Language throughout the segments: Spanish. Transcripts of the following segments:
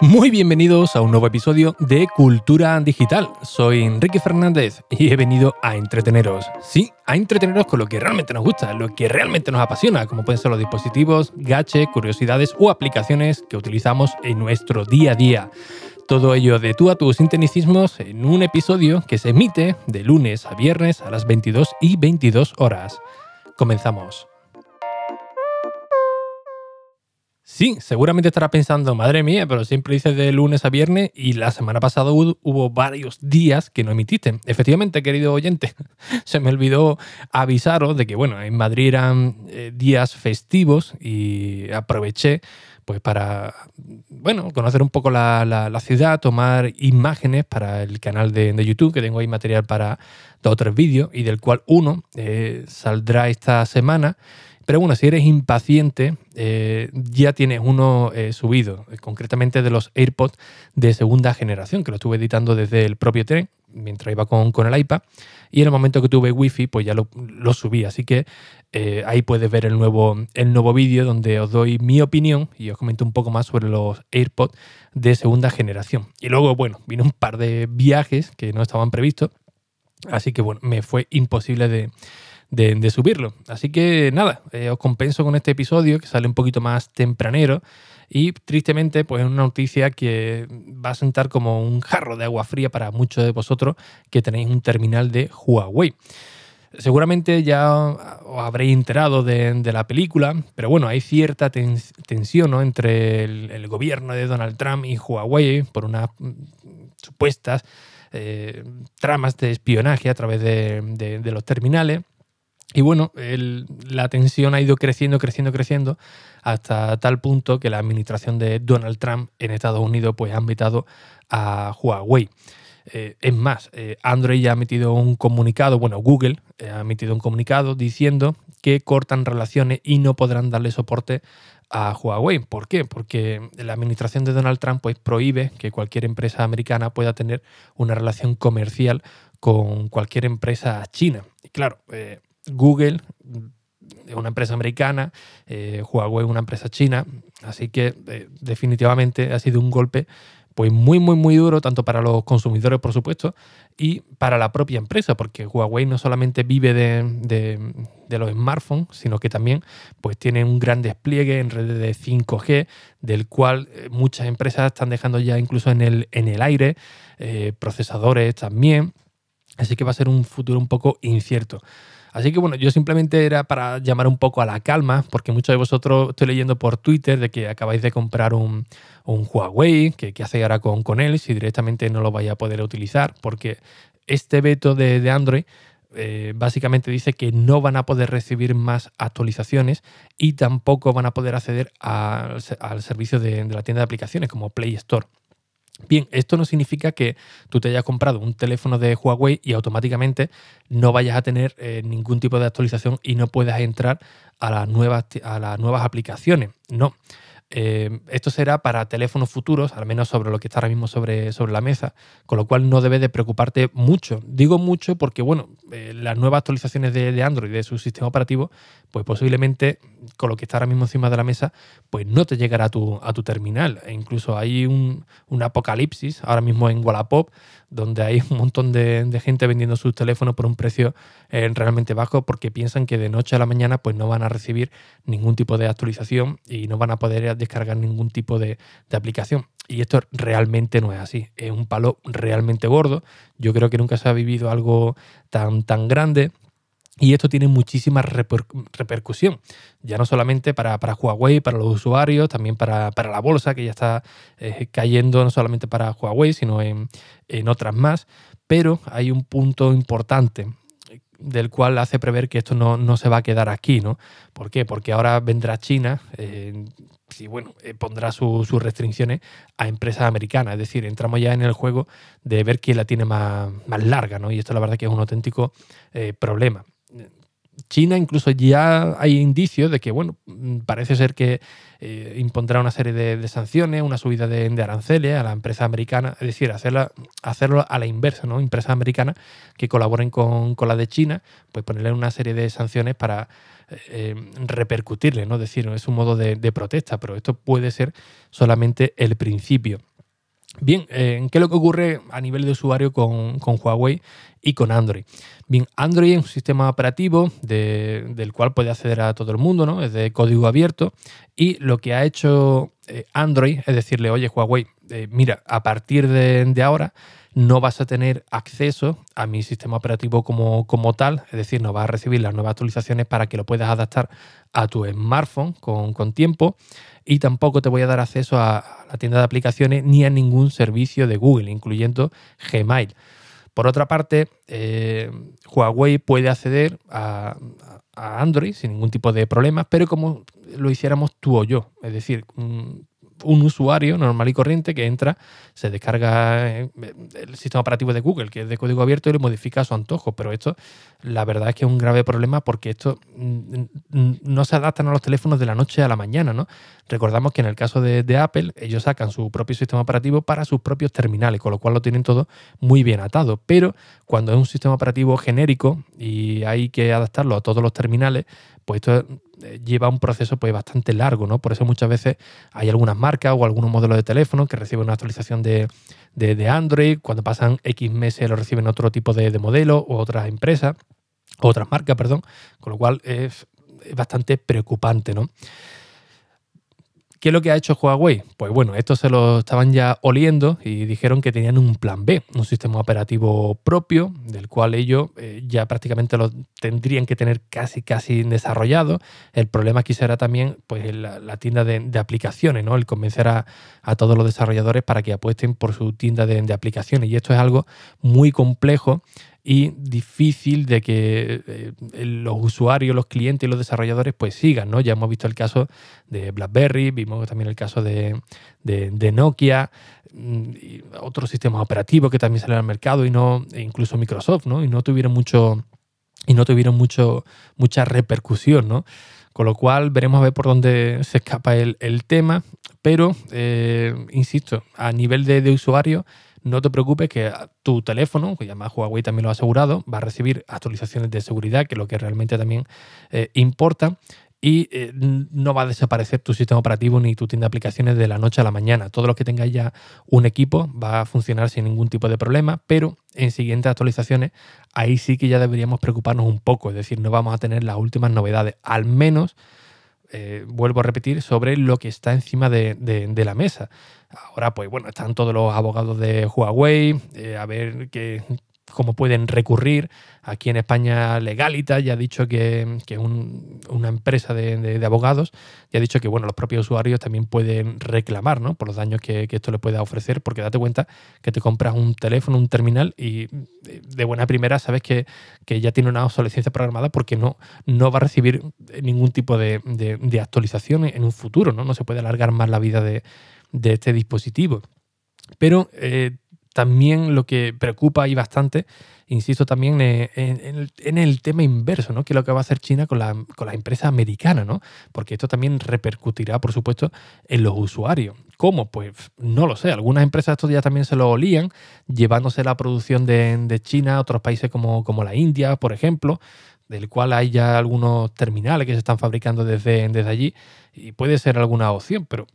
Muy bienvenidos a un nuevo episodio de Cultura Digital. Soy Enrique Fernández y he venido a entreteneros. Sí, a entreteneros con lo que realmente nos gusta, lo que realmente nos apasiona, como pueden ser los dispositivos, gache, curiosidades o aplicaciones que utilizamos en nuestro día a día. Todo ello de tú a tus sinteticismos en un episodio que se emite de lunes a viernes a las 22 y 22 horas. Comenzamos. Sí, seguramente estará pensando, madre mía, pero siempre dices de lunes a viernes y la semana pasada hubo, varios días que no emitiste. Efectivamente, querido oyente, se me olvidó avisaros de que, bueno, en Madrid eran eh, días festivos y aproveché pues para, bueno, conocer un poco la, ciudad, tomar imágenes para el canal de, YouTube, que tengo ahí material para dos o tres vídeos y del cual uno eh, saldrá esta semana pero bueno, si eres impaciente, eh, ya tienes uno eh, subido, eh, concretamente de los AirPods de segunda generación, que lo estuve editando desde el propio tren, mientras iba con, con el iPad. Y en el momento que tuve Wi-Fi, pues ya lo, subí. Así que ahí puedes ver el nuevo, el nuevo vídeo donde os doy mi opinión y os comento un poco más sobre los AirPods de segunda generación. Y luego, bueno, vino un par de viajes que no estaban previstos. Así que bueno, me fue imposible de, de, subirlo. Así que nada, eh, os compenso con este episodio que sale un poquito más tempranero y tristemente pues es una noticia que va a sentar como un jarro de agua fría para muchos de vosotros que tenéis un terminal de Huawei. Seguramente ya os habréis enterado de, la película, pero bueno, hay cierta tensión entre el, gobierno de Donald Trump y Huawei por unas mm, supuestas eh, tramas de espionaje a través de los terminales. Y bueno, la tensión ha ido creciendo, creciendo, creciendo, hasta tal punto que la administración de Donald Trump en Estados Unidos pues, ha invitado a Huawei. Eh, es más, eh, Android ya ha emitido un comunicado, bueno, Google eh, ha emitido un comunicado diciendo que cortan relaciones y no podrán darle soporte a Huawei. ¿Por qué? Porque la administración de Donald Trump pues, prohíbe que cualquier empresa americana pueda tener una relación comercial con cualquier empresa china. Y claro, Google una empresa americana, eh, Huawei una empresa china, así que eh, definitivamente ha sido un golpe pues muy, muy, muy duro, tanto para los consumidores, por supuesto, y para la propia empresa, porque Huawei no solamente vive de, los smartphones, sino que también pues, tiene un gran despliegue en redes de 5G, del cual eh, muchas empresas están dejando ya incluso en el, en el aire, procesadores también, así que va a ser un futuro un poco incierto. Así que bueno, yo simplemente era para llamar un poco a la calma, porque muchos de vosotros estoy leyendo por Twitter de que acabáis de comprar un, Huawei, que qué hacéis ahora con, con él, si directamente no lo vais a poder utilizar, porque este veto de, Android eh, básicamente dice que no van a poder recibir más actualizaciones y tampoco van a poder acceder al, servicio de, la tienda de aplicaciones como Play Store. Bien, esto no significa que tú te hayas comprado un teléfono de Huawei y automáticamente no vayas a tener eh, ningún tipo de actualización y no puedas entrar a las nuevas, a las nuevas aplicaciones. No. Eh, esto será para teléfonos futuros, al menos sobre lo que está ahora mismo sobre, sobre la mesa, con lo cual no debes de preocuparte mucho. Digo mucho porque, bueno, eh, las nuevas actualizaciones de, de, Android, de su sistema operativo, pues posiblemente con lo que está ahora mismo encima de la mesa, pues no te llegará a tu, a tu terminal. E incluso hay un, apocalipsis ahora mismo en Wallapop, donde hay un montón de, gente vendiendo sus teléfonos por un precio eh, realmente bajo porque piensan que de noche a la mañana pues no van a recibir ningún tipo de actualización y no van a poder descargar ningún tipo de, aplicación. Y esto realmente no es así. Es un palo realmente gordo. Yo creo que nunca se ha vivido algo tan, tan grande. Y esto tiene muchísima repercusión, ya no solamente para, para, Huawei, para los usuarios, también para, la bolsa, que ya está eh, cayendo no solamente para Huawei, sino en, otras más. Pero hay un punto importante del cual hace prever que esto no, se va a quedar aquí, ¿no? ¿Por qué? Porque ahora vendrá China eh, y bueno, eh, pondrá sus restricciones a empresas americanas. Es decir, entramos ya en el juego de ver quién la tiene más, larga, ¿no? Y esto la verdad que es un auténtico problema China incluso ya hay indicios de que, bueno, mm, parece ser que eh, impondrá una serie de, sanciones, una subida de, aranceles a la empresa americana, es decir, hacerla, hacerlo a la inversa, ¿no? Empresas americanas que colaboren con, con la de China, pues ponerle una serie de sanciones para eh, repercutirle, ¿no? Es decir, es un modo de, protesta, pero esto puede ser solamente el principio. Bien, eh, ¿qué es lo que ocurre a nivel de usuario con, con Huawei y con Android? Bien, Android es un sistema operativo del cual puede acceder a todo el mundo, ¿no? Es de código abierto. Y lo que ha hecho eh, Android es decirle, oye, Huawei, mira, a partir de, de ahora no vas a tener acceso a mi sistema operativo como, como tal, es decir, no vas a recibir las nuevas actualizaciones para que lo puedas adaptar a tu smartphone con, tiempo y tampoco te voy a dar acceso a, la tienda de aplicaciones ni a ningún servicio de Google, incluyendo Gmail. Por otra parte, eh, Huawei puede acceder a, a, Android sin ningún tipo de problemas, pero como lo hiciéramos tú o yo. Es decir, un usuario normal y corriente que entra, se descarga eh, el sistema operativo de Google, que es de código abierto, y lo modifica a su antojo. Pero esto, la verdad es que es un grave problema porque esto mm, mm, no se adaptan a los teléfonos de la noche a la mañana, ¿no? Recordamos que en el caso de, Apple, ellos sacan su propio sistema operativo para sus propios terminales, con lo cual lo tienen todo muy bien atado. Pero cuando es un sistema operativo genérico y hay que adaptarlo a todos los terminales, pues esto lleva un proceso pues bastante largo, ¿no? Por eso muchas veces hay algunas marcas o algunos modelos de teléfono que reciben una actualización de, Android, cuando pasan X meses lo reciben otro tipo de, modelo o otras empresas, otras marcas, perdón, con lo cual es, es bastante preocupante, ¿no? ¿Qué es lo que ha hecho Huawei? Pues bueno, esto se lo estaban ya oliendo y dijeron que tenían un plan B, un sistema operativo propio, del cual ellos eh, ya prácticamente lo tendrían que tener casi casi desarrollado. El problema aquí será también pues, la, tienda de, aplicaciones, ¿no? El convencer a, todos los desarrolladores para que apuesten por su tienda de, de aplicaciones. Y esto es algo muy complejo y difícil de que eh, los usuarios, los clientes y los desarrolladores pues sigan, ¿no? Ya hemos visto el caso de BlackBerry, vimos también el caso de, Nokia, mm, y otros sistemas operativos que también salieron al mercado y no, e incluso Microsoft, ¿no? Y no tuvieron mucho, y no tuvieron mucho, mucha repercusión, ¿no? Con lo cual veremos a ver por dónde se escapa el, tema, pero, eh, insisto, a nivel de, de usuario, no te preocupes que tu teléfono, que además Huawei también lo ha asegurado, va a recibir actualizaciones de seguridad, que es lo que realmente también eh, importa. Y eh, no va a desaparecer tu sistema operativo ni tu tienda de aplicaciones de la noche a la mañana. Todo lo que tenga ya un equipo va a funcionar sin ningún tipo de problema, pero en siguientes actualizaciones ahí sí que ya deberíamos preocuparnos un poco. Es decir, no vamos a tener las últimas novedades, al menos eh, vuelvo a repetir, sobre lo que está encima de, la mesa. Ahora, pues bueno, están todos los abogados de Huawei, eh, a ver qué, cómo pueden recurrir. Aquí en España Legalita ya ha dicho que, que una empresa de, abogados ya ha dicho que bueno, los propios usuarios también pueden reclamar ¿no? por los daños que, esto le pueda ofrecer, porque date cuenta que te compras un teléfono, un terminal y de buena primera sabes que, ya tiene una obsolescencia programada porque no, no va a recibir ningún tipo de, actualización en un futuro, ¿no? no se puede alargar más la vida de, este dispositivo. Pero eh, también lo que preocupa y bastante, insisto también en, el, tema inverso, ¿no? Que es lo que va a hacer China con la, con la empresa americana, ¿no? Porque esto también repercutirá, por supuesto, en los usuarios. ¿Cómo? Pues no lo sé. Algunas empresas estos días también se lo olían, llevándose la producción de, China a otros países como, como la India, por ejemplo del cual hay ya algunos terminales que se están fabricando desde, desde allí y puede ser alguna opción, pero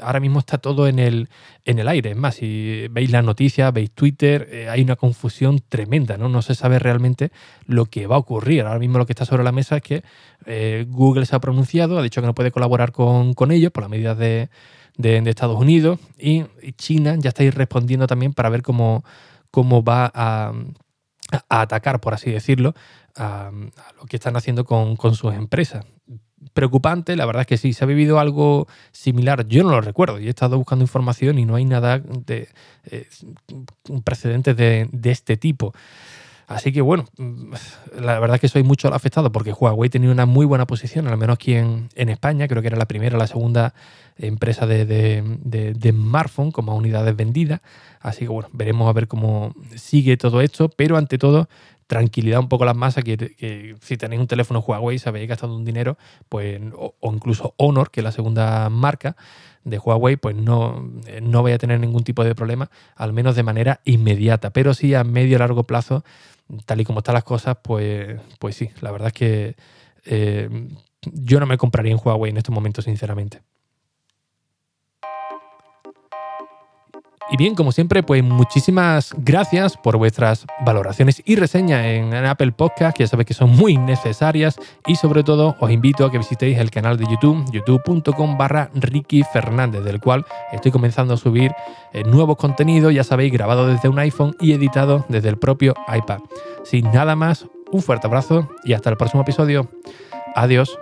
ahora mismo está todo en el, en el aire. Es más, si veis las noticias, veis Twitter, eh, hay una confusión tremenda, ¿no? No se sabe realmente lo que va a ocurrir. Ahora mismo lo que está sobre la mesa es que eh, Google se ha pronunciado, ha dicho que no puede colaborar con, ellos por las medidas de, Estados Unidos y, China ya está respondiendo también para ver cómo, cómo va a atacar, por así decirlo, a, lo que están haciendo con, sus empresas. Preocupante, la verdad es que sí, se ha vivido algo similar, yo no lo recuerdo y he estado buscando información y no hay nada de eh, un precedente de, este tipo. Así que bueno, la verdad es que soy mucho afectado porque Huawei tenía una muy buena posición, al menos aquí en, España, creo que era la primera o la segunda empresa de, de, smartphone como unidades vendidas. Así que bueno, veremos a ver cómo sigue todo esto, pero ante todo tranquilidad un poco las masas, que, si tenéis un teléfono Huawei, sabéis gastado un dinero, pues, o, incluso Honor, que es la segunda marca de Huawei, pues no, no voy a tener ningún tipo de problema, al menos de manera inmediata. Pero sí a medio y largo plazo, tal y como están las cosas, pues, pues sí, la verdad es que eh, yo no me compraría en Huawei en estos momentos, sinceramente. Y bien, como siempre, pues muchísimas gracias por vuestras valoraciones y reseñas en Apple Podcast, que ya sabéis que son muy necesarias. Y sobre todo, os invito a que visitéis el canal de YouTube, youtube.com barra Ricky Fernández, del cual estoy comenzando a subir eh, nuevos contenidos, ya sabéis, grabado desde un iPhone y editado desde el propio iPad. Sin nada más, un fuerte abrazo y hasta el próximo episodio. Adiós.